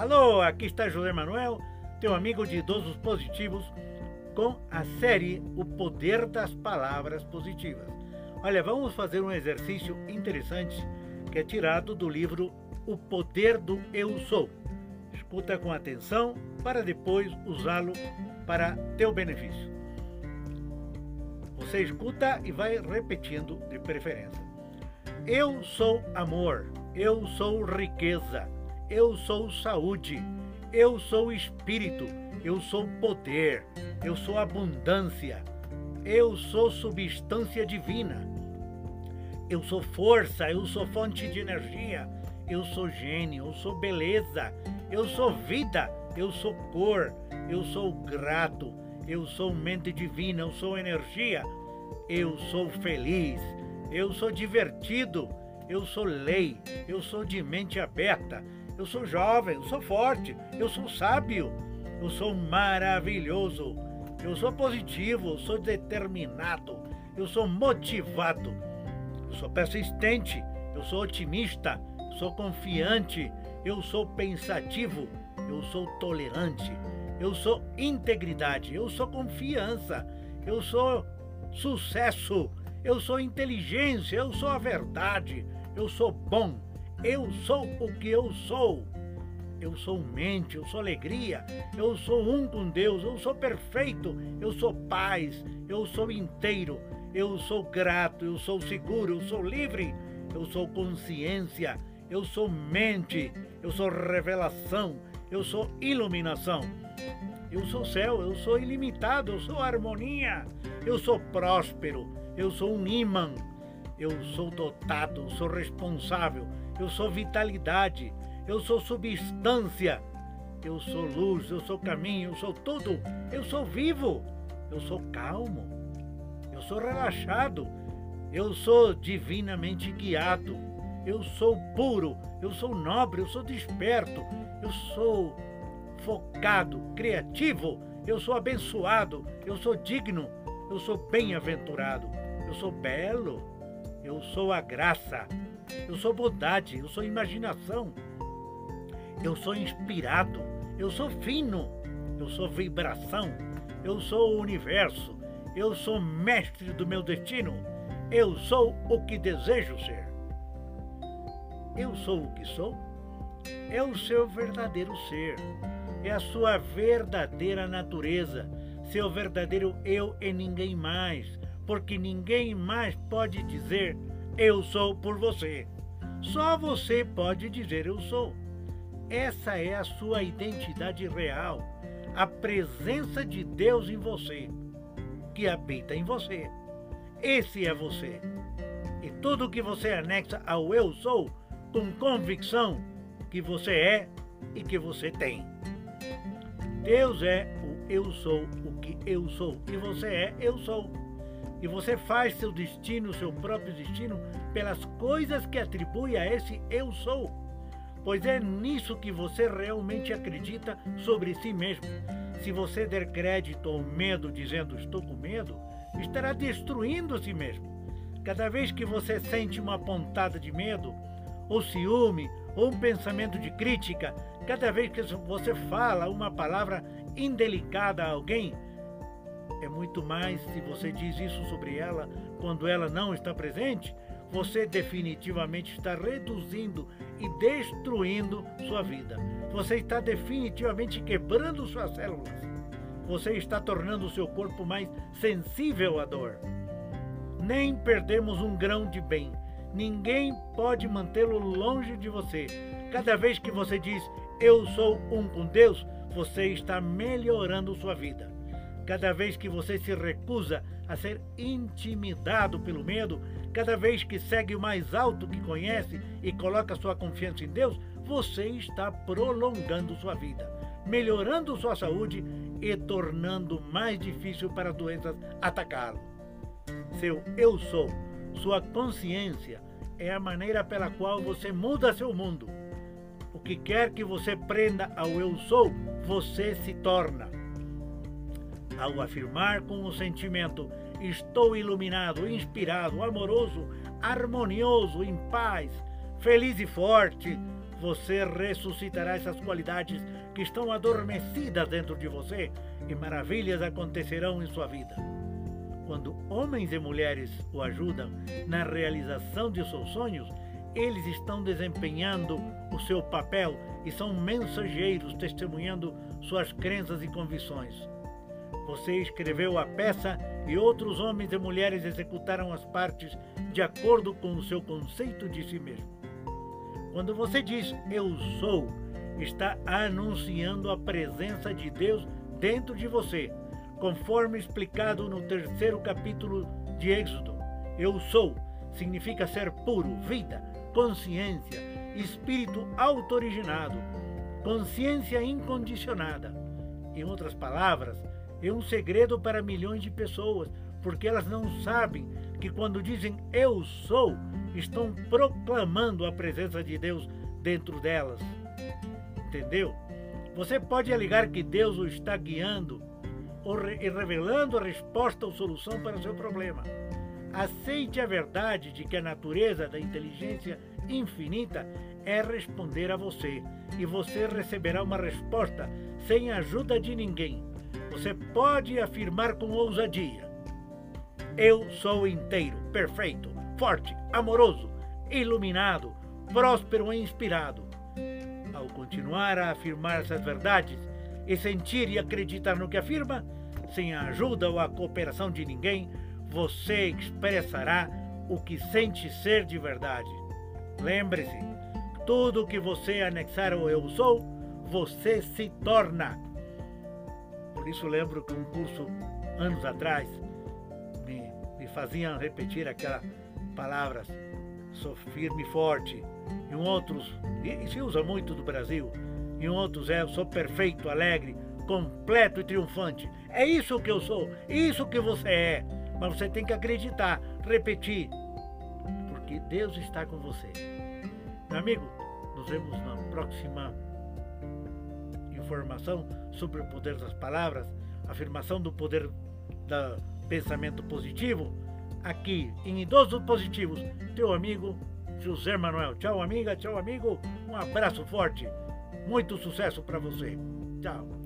Alô, aqui está José Manuel, teu amigo de idosos positivos, com a série O Poder das Palavras Positivas. Olha, vamos fazer um exercício interessante que é tirado do livro O Poder do Eu Sou. Escuta com atenção para depois usá-lo para teu benefício. Você escuta e vai repetindo de preferência. Eu sou amor, eu sou riqueza, eu sou saúde, eu sou espírito, eu sou poder, eu sou abundância, eu sou substância divina, eu sou força, eu sou fonte de energia, eu sou gênio, eu sou beleza, eu sou vida, eu sou cor, eu sou grato, eu sou mente divina, eu sou energia, eu sou feliz, eu sou divertido, eu sou lei, eu sou de mente aberta, eu sou jovem, eu sou forte, eu sou sábio, eu sou maravilhoso, eu sou positivo, eu sou determinado, eu sou motivado, eu sou persistente, eu sou otimista, eu sou confiante, eu sou pensativo, eu sou tolerante, eu sou integridade, eu sou confiança, eu sou sucesso, eu sou inteligência, eu sou a verdade, eu sou bom, eu sou o que eu sou. Eu sou mente, eu sou alegria, eu sou um com Deus, eu sou perfeito, eu sou paz, eu sou inteiro, eu sou grato, eu sou seguro, eu sou livre, eu sou consciência, eu sou mente, eu sou revelação, eu sou iluminação. Eu sou céu, eu sou ilimitado, eu sou harmonia, eu sou próspero, eu sou um imã, eu sou dotado, sou responsável, eu sou vitalidade, eu sou substância, eu sou luz, eu sou caminho, eu sou tudo, eu sou vivo, eu sou calmo, eu sou relaxado, eu sou divinamente guiado, eu sou puro, eu sou nobre, eu sou desperto, eu sou focado, criativo, eu sou abençoado, eu sou digno, eu sou bem-aventurado, eu sou belo, eu sou a graça, eu sou bondade, eu sou imaginação, eu sou inspirado, eu sou fino, eu sou vibração, eu sou o universo, eu sou mestre do meu destino, eu sou o que desejo ser. Eu sou o que sou, é o seu verdadeiro ser. É a sua verdadeira natureza, seu verdadeiro eu e ninguém mais, porque ninguém mais pode dizer eu sou por você. Só você pode dizer eu sou. Essa é a sua identidade real, a presença de Deus em você, que habita em você. Esse é você. E tudo que você anexa ao eu sou, com convicção que você é e que você tem. Deus é o eu sou, o que eu sou. E você é eu sou. E você faz seu destino, seu próprio destino, pelas coisas que atribui a esse eu sou. Pois é nisso que você realmente acredita sobre si mesmo. Se você der crédito ao medo dizendo estou com medo, estará destruindo si mesmo. Cada vez que você sente uma pontada de medo, ou ciúme, ou um pensamento de crítica, cada vez que você fala uma palavra indelicada a alguém, é muito mais se você diz isso sobre ela quando ela não está presente, você definitivamente está reduzindo e destruindo sua vida. Você está definitivamente quebrando suas células. Você está tornando o seu corpo mais sensível à dor. Nem perdemos um grão de bem. Ninguém pode mantê-lo longe de você. Cada vez que você diz eu sou um com Deus, você está melhorando sua vida. Cada vez que você se recusa a ser intimidado pelo medo, cada vez que segue o mais alto que conhece e coloca sua confiança em Deus, você está prolongando sua vida, melhorando sua saúde e tornando mais difícil para as doenças atacá-lo. Seu eu sou, sua consciência, é a maneira pela qual você muda seu mundo o que quer que você prenda ao eu sou, você se torna. Ao afirmar com o sentimento estou iluminado, inspirado, amoroso, harmonioso, em paz, feliz e forte, você ressuscitará essas qualidades que estão adormecidas dentro de você e maravilhas acontecerão em sua vida. Quando homens e mulheres o ajudam na realização de seus sonhos, eles estão desempenhando o seu papel e são mensageiros testemunhando suas crenças e convicções. Você escreveu a peça e outros homens e mulheres executaram as partes de acordo com o seu conceito de si mesmo. Quando você diz eu sou, está anunciando a presença de Deus dentro de você, conforme explicado no terceiro capítulo de Êxodo. Eu sou significa ser puro, vida, consciência, espírito auto-originado, consciência incondicionada. Em outras palavras, é um segredo para milhões de pessoas, porque elas não sabem que quando dizem eu sou, estão proclamando a presença de Deus dentro delas. Entendeu? Você pode alegar que Deus o está guiando e revelando a resposta ou solução para o seu problema. Aceite a verdade de que a natureza da inteligência infinita é responder a você e você receberá uma resposta sem a ajuda de ninguém. Você pode afirmar com ousadia: Eu sou inteiro, perfeito, forte, amoroso, iluminado, próspero e inspirado. Ao continuar a afirmar essas verdades e sentir e acreditar no que afirma, sem a ajuda ou a cooperação de ninguém, você expressará o que sente ser de verdade. Lembre-se, tudo que você anexar ao eu sou, você se torna. Isso lembro que um curso anos atrás me, me faziam repetir aquelas palavras sou firme e forte. Em outros, e se usa muito do Brasil, em outros é sou perfeito, alegre, completo e triunfante. É isso que eu sou, isso que você é. Mas você tem que acreditar, repetir, porque Deus está com você. Meu amigo, nos vemos na próxima informação sobre o poder das palavras, afirmação do poder do pensamento positivo, aqui em Idosos Positivos, teu amigo José Manuel. Tchau, amiga, tchau, amigo. Um abraço forte. Muito sucesso para você. Tchau.